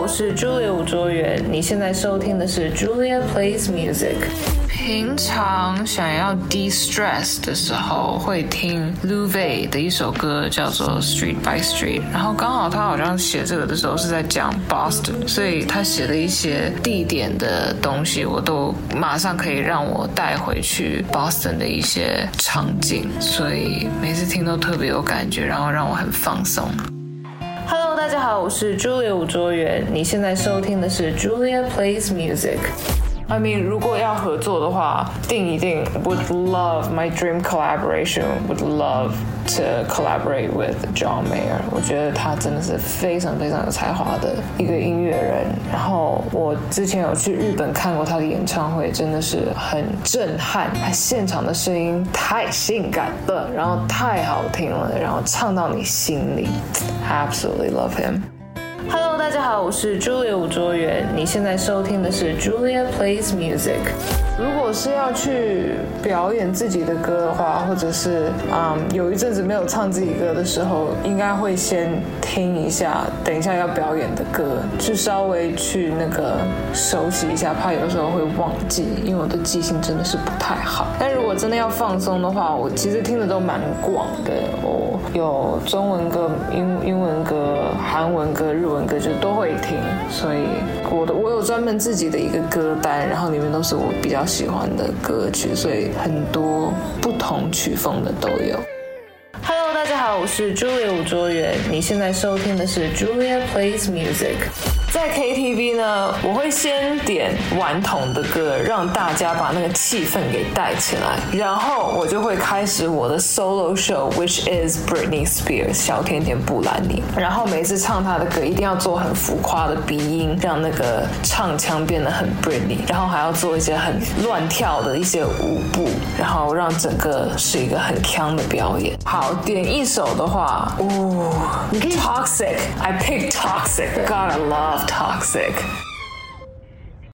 我是 Julia 吴卓源，你现在收听的是 Julia Plays Music。平常想要 de stress 的时候，会听 Louis 的一首歌，叫做 Street by Street。然后刚好他好像写这个的时候是在讲 Boston，所以他写的一些地点的东西，我都马上可以让我带回去 Boston 的一些场景，所以每次听都特别有感觉，然后让我很放松。大家好，我是 Julia 吴卓源，你现在收听的是 Julia Plays Music。I mean，如果要合作的话，定一定 would love my dream collaboration would love to collaborate with John Mayer。我觉得他真的是非常非常有才华的一个音乐人。然后我之前有去日本看过他的演唱会，真的是很震撼，他现场的声音太性感了，然后太好听了，然后唱到你心里，absolutely love him。Hello，大家好，我是 Julia 吴卓源，你现在收听的是 Julia Plays Music。如果是要去表演自己的歌的话，或者是嗯有一阵子没有唱自己歌的时候，应该会先听一下等一下要表演的歌，去稍微去那个熟悉一下，怕有的时候会忘记，因为我的记性真的是不太好。但如果真的要放松的话，我其实听的都蛮广的，我有中文歌、英英文歌、韩文歌、日文歌就都会听，所以我的我有专门自己的一个歌单，然后里面都是我比较。喜欢的歌曲，所以很多不同曲风的都有。大家好，我是 Julia 吴卓源，你现在收听的是 Julia Plays Music。在 KTV 呢，我会先点顽童的歌，让大家把那个气氛给带起来，然后我就会开始我的 solo show，which is Britney Spears 小甜甜布兰妮。然后每次唱她的歌，一定要做很浮夸的鼻音，让那个唱腔变得很 Britney，然后还要做一些很乱跳的一些舞步，然后让整个是一个很强的表演。好，点一首的话，哦，Toxic，I pick Toxic，Gotta love。toxic